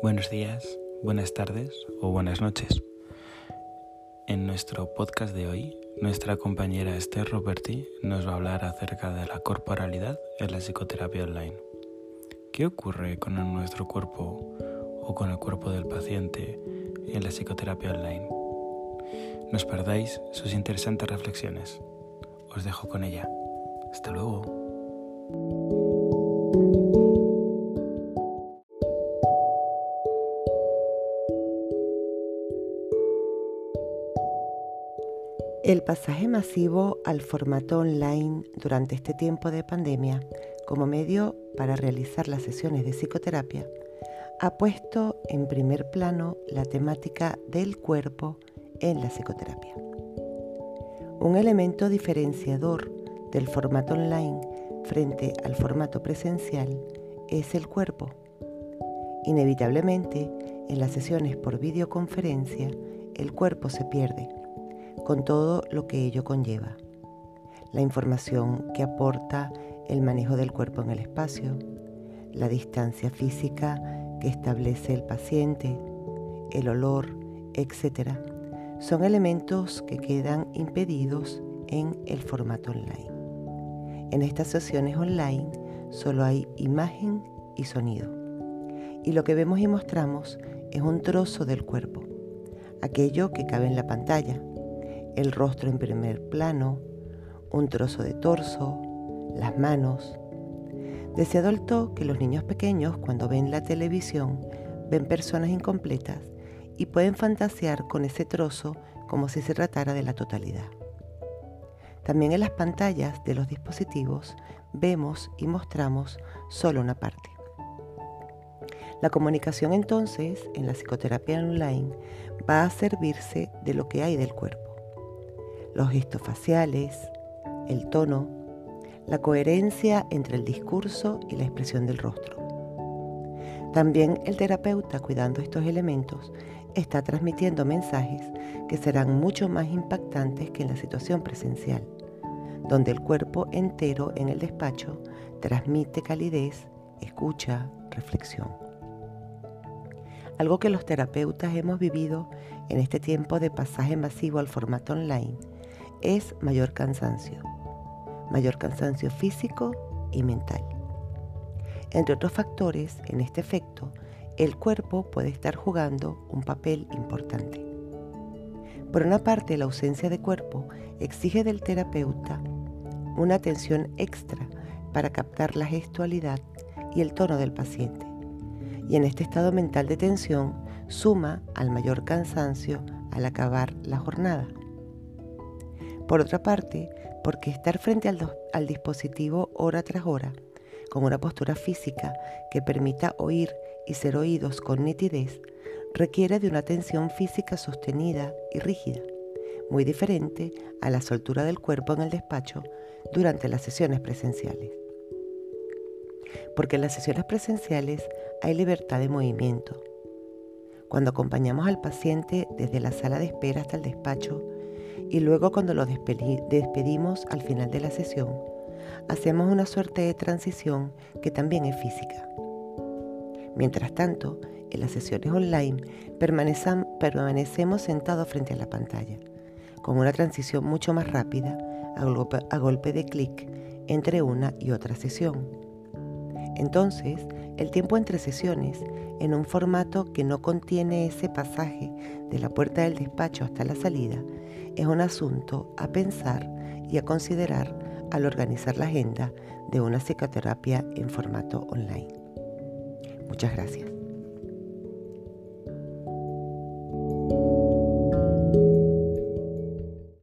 Buenos días, buenas tardes o buenas noches. En nuestro podcast de hoy, nuestra compañera Esther Roberti nos va a hablar acerca de la corporalidad en la psicoterapia online. ¿Qué ocurre con nuestro cuerpo o con el cuerpo del paciente en la psicoterapia online? No os perdáis sus interesantes reflexiones. Os dejo con ella. Hasta luego. El pasaje masivo al formato online durante este tiempo de pandemia como medio para realizar las sesiones de psicoterapia ha puesto en primer plano la temática del cuerpo en la psicoterapia. Un elemento diferenciador del formato online frente al formato presencial es el cuerpo. Inevitablemente, en las sesiones por videoconferencia, el cuerpo se pierde con todo lo que ello conlleva. La información que aporta el manejo del cuerpo en el espacio, la distancia física que establece el paciente, el olor, etc., son elementos que quedan impedidos en el formato online. En estas sesiones online solo hay imagen y sonido. Y lo que vemos y mostramos es un trozo del cuerpo, aquello que cabe en la pantalla, el rostro en primer plano, un trozo de torso, las manos. Desde adulto que los niños pequeños cuando ven la televisión ven personas incompletas y pueden fantasear con ese trozo como si se tratara de la totalidad. También en las pantallas de los dispositivos vemos y mostramos solo una parte. La comunicación entonces en la psicoterapia online va a servirse de lo que hay del cuerpo los gestos faciales, el tono, la coherencia entre el discurso y la expresión del rostro. También el terapeuta, cuidando estos elementos, está transmitiendo mensajes que serán mucho más impactantes que en la situación presencial, donde el cuerpo entero en el despacho transmite calidez, escucha, reflexión. Algo que los terapeutas hemos vivido en este tiempo de pasaje masivo al formato online es mayor cansancio, mayor cansancio físico y mental. Entre otros factores, en este efecto, el cuerpo puede estar jugando un papel importante. Por una parte, la ausencia de cuerpo exige del terapeuta una atención extra para captar la gestualidad y el tono del paciente. Y en este estado mental de tensión suma al mayor cansancio al acabar la jornada. Por otra parte, porque estar frente al, dispositivo hora tras hora, con una postura física que permita oír y ser oídos con nitidez, requiere de una atención física sostenida y rígida, muy diferente a la soltura del cuerpo en el despacho durante las sesiones presenciales. Porque en las sesiones presenciales hay libertad de movimiento. Cuando acompañamos al paciente desde la sala de espera hasta el despacho, y luego cuando lo despedimos al final de la sesión, hacemos una suerte de transición que también es física. Mientras tanto, en las sesiones online permanecemos sentados frente a la pantalla, con una transición mucho más rápida a golpe, a golpe de clic entre una y otra sesión. Entonces, el tiempo entre sesiones, en un formato que no contiene ese pasaje de la puerta del despacho hasta la salida, es un asunto a pensar y a considerar al organizar la agenda de una psicoterapia en formato online. Muchas gracias.